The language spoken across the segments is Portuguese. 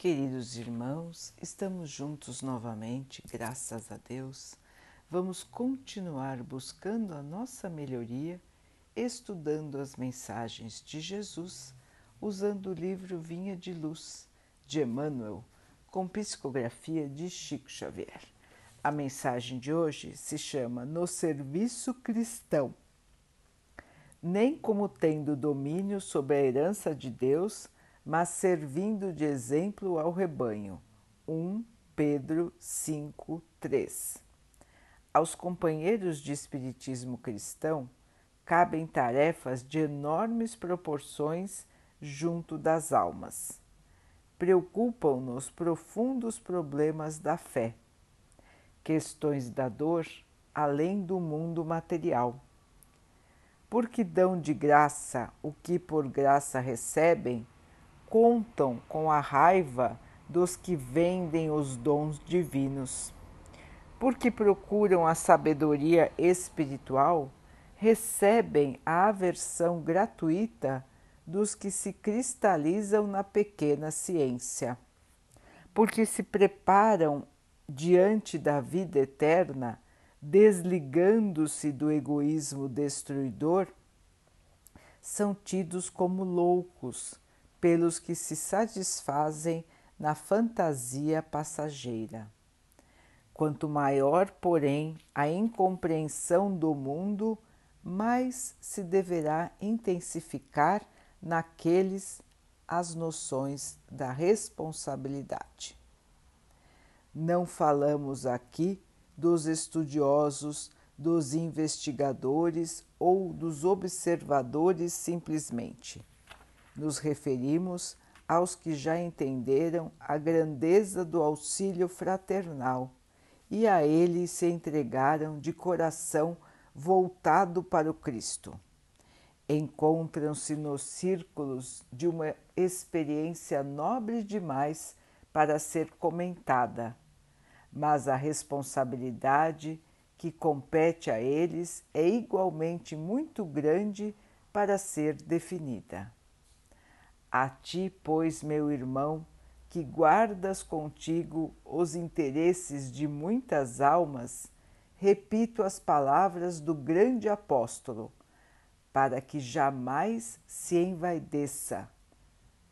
Queridos irmãos, estamos juntos novamente, graças a Deus. Vamos continuar buscando a nossa melhoria, estudando as mensagens de Jesus, usando o livro Vinha de Luz, de Emmanuel, com psicografia de Chico Xavier. A mensagem de hoje se chama No Serviço Cristão. Nem como tendo domínio sobre a herança de Deus mas servindo de exemplo ao rebanho. 1 Pedro 5, 3. Aos companheiros de Espiritismo cristão cabem tarefas de enormes proporções junto das almas. Preocupam-nos profundos problemas da fé, questões da dor além do mundo material. Porque dão de graça o que por graça recebem, contam com a raiva dos que vendem os dons divinos. Porque procuram a sabedoria espiritual, recebem a aversão gratuita dos que se cristalizam na pequena ciência. Porque se preparam diante da vida eterna, desligando-se do egoísmo destruidor, são tidos como loucos pelos que se satisfazem na fantasia passageira. Quanto maior, porém, a incompreensão do mundo, mais se deverá intensificar naqueles as noções da responsabilidade. Não falamos aqui dos estudiosos, dos investigadores ou dos observadores simplesmente nos referimos aos que já entenderam a grandeza do auxílio fraternal e a ele se entregaram de coração voltado para o Cristo. Encontram-se nos círculos de uma experiência nobre demais para ser comentada, mas a responsabilidade que compete a eles é igualmente muito grande para ser definida. A ti, pois, meu irmão, que guardas contigo os interesses de muitas almas, repito as palavras do grande apóstolo, para que jamais se envaideça,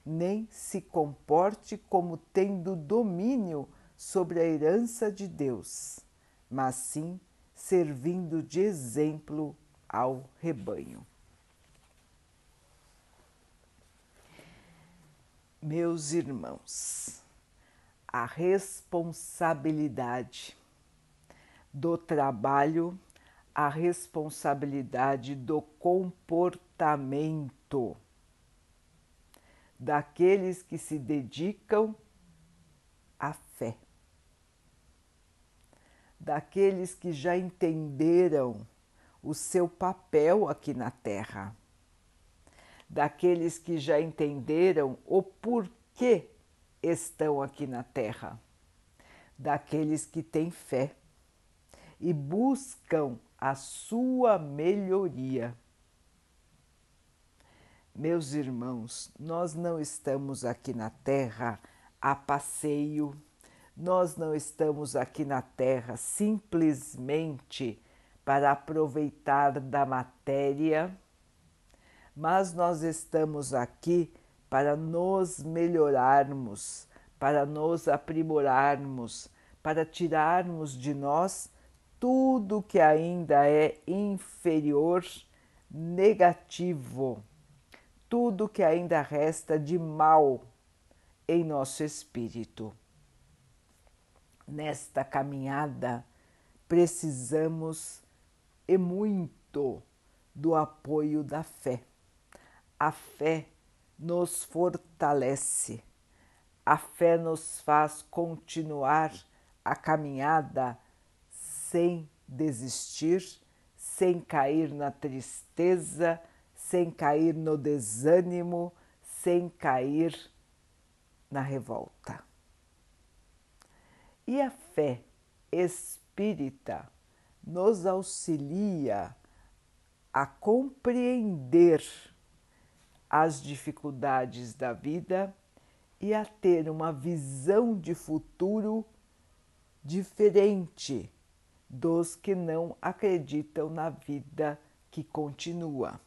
nem se comporte como tendo domínio sobre a herança de Deus, mas sim servindo de exemplo ao rebanho. Meus irmãos, a responsabilidade do trabalho, a responsabilidade do comportamento daqueles que se dedicam à fé, daqueles que já entenderam o seu papel aqui na Terra daqueles que já entenderam o porquê estão aqui na Terra, daqueles que têm fé e buscam a sua melhoria. Meus irmãos, nós não estamos aqui na Terra a passeio, nós não estamos aqui na Terra simplesmente para aproveitar da matéria mas nós estamos aqui para nos melhorarmos, para nos aprimorarmos, para tirarmos de nós tudo que ainda é inferior, negativo, tudo que ainda resta de mal em nosso espírito. Nesta caminhada, precisamos e muito do apoio da fé a fé nos fortalece, a fé nos faz continuar a caminhada sem desistir, sem cair na tristeza, sem cair no desânimo, sem cair na revolta. E a fé espírita nos auxilia a compreender as dificuldades da vida e a ter uma visão de futuro diferente dos que não acreditam na vida que continua.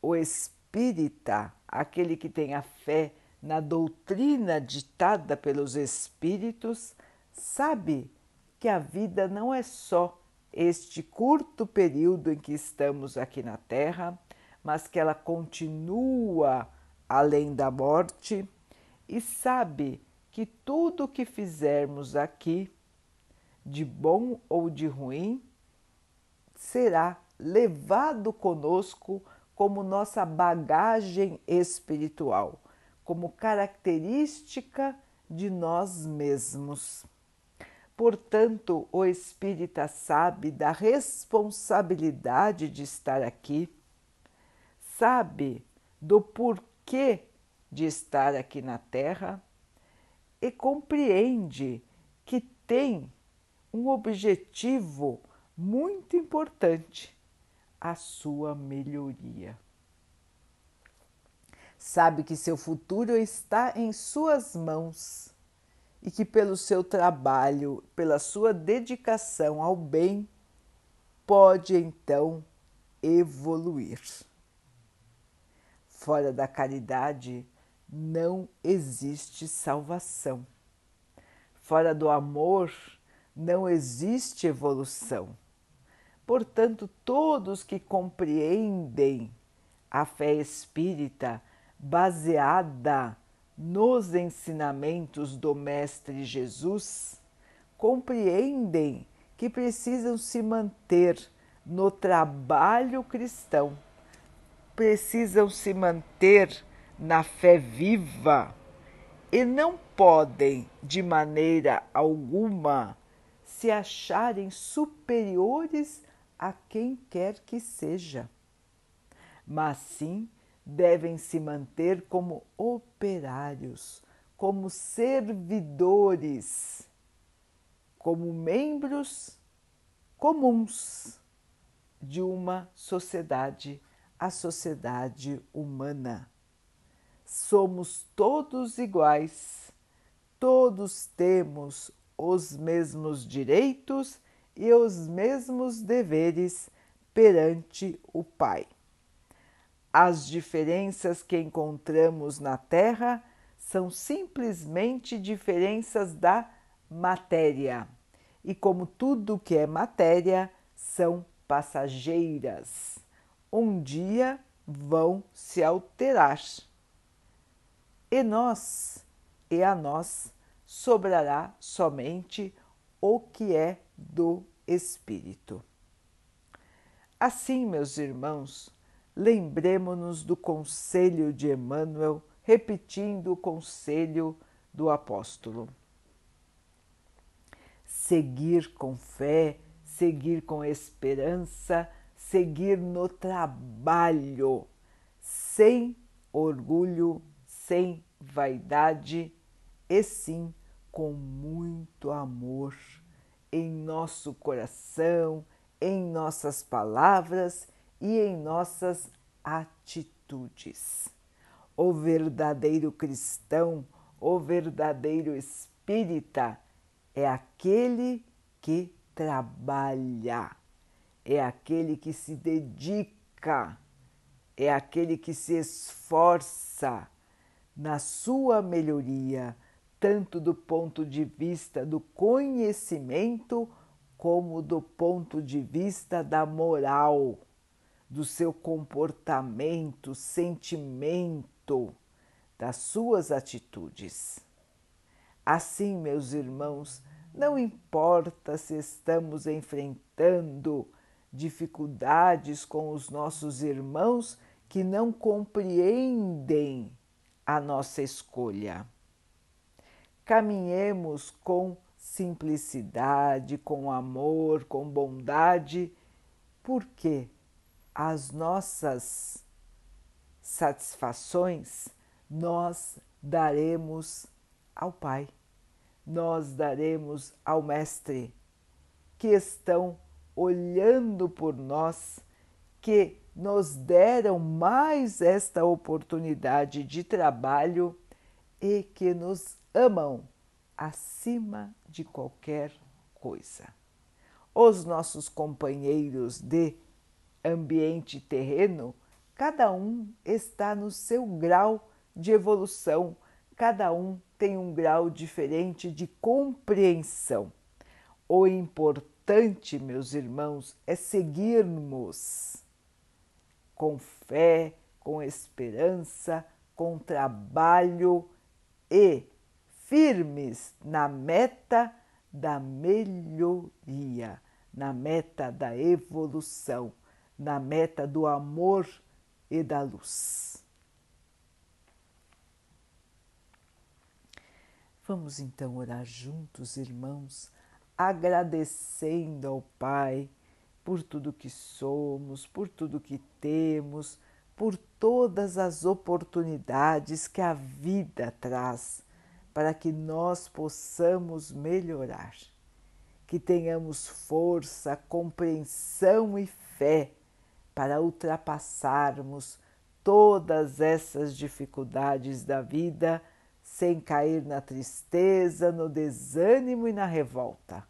O espírita, aquele que tem a fé na doutrina ditada pelos espíritos, sabe que a vida não é só este curto período em que estamos aqui na Terra, mas que ela continua além da morte e sabe que tudo o que fizermos aqui, de bom ou de ruim, será levado conosco como nossa bagagem espiritual, como característica de nós mesmos. Portanto, o espírita sabe da responsabilidade de estar aqui, sabe do porquê de estar aqui na Terra e compreende que tem um objetivo muito importante: a sua melhoria. Sabe que seu futuro está em suas mãos e que, pelo seu trabalho, pela sua dedicação ao bem, pode então evoluir. Fora da caridade, não existe salvação. Fora do amor não existe evolução. Portanto, todos que compreendem a fé espírita baseada nos ensinamentos do Mestre Jesus compreendem que precisam se manter no trabalho cristão, precisam se manter na fé viva e não podem, de maneira alguma, se acharem superiores a quem quer que seja, mas sim devem se manter como operários, como servidores, como membros comuns de uma sociedade, a sociedade humana somos todos iguais, todos temos os mesmos direitos e os mesmos deveres perante o Pai. As diferenças que encontramos na Terra são simplesmente diferenças da matéria, e como tudo que é matéria, são passageiras. Um dia vão se alterar e nós, e a nós sobrará somente o que é do Espírito. Assim, meus irmãos, lembremos-nos do conselho de Emmanuel, repetindo o conselho do apóstolo. Seguir com fé, seguir com esperança, seguir no trabalho, sem orgulho sem vaidade e sim com muito amor em nosso coração, em nossas palavras e em nossas atitudes. O verdadeiro cristão, o verdadeiro espírita é aquele que trabalha, é aquele que se dedica, é aquele que se esforça na sua melhoria, tanto do ponto de vista do conhecimento como do ponto de vista da moral, do seu comportamento, sentimento, das suas atitudes. Assim, meus irmãos, não importa se estamos enfrentando dificuldades com os nossos irmãos que não compreendem a nossa escolha. Caminhemos com simplicidade, com amor, com bondade, porque as nossas satisfações nós daremos ao Pai, nós daremos ao Mestre, que estão olhando por nós, que nos deram mais esta oportunidade de trabalho e que nos amam acima de qualquer coisa. Os nossos companheiros de ambiente terreno, cada um está no seu grau de evolução, cada um tem um grau diferente de compreensão. O importante, meus irmãos, é seguirmos com fé, com esperança, com trabalho e firmes na meta da melhoria, na meta da evolução, na meta do amor e da luz. Vamos então orar juntos, irmãos, agradecendo ao Pai por tudo que somos, por tudo que temos, por todas as oportunidades que a vida traz para que nós possamos melhorar, que tenhamos força, compreensão e fé para ultrapassarmos todas essas dificuldades da vida sem cair na tristeza, no desânimo e na revolta.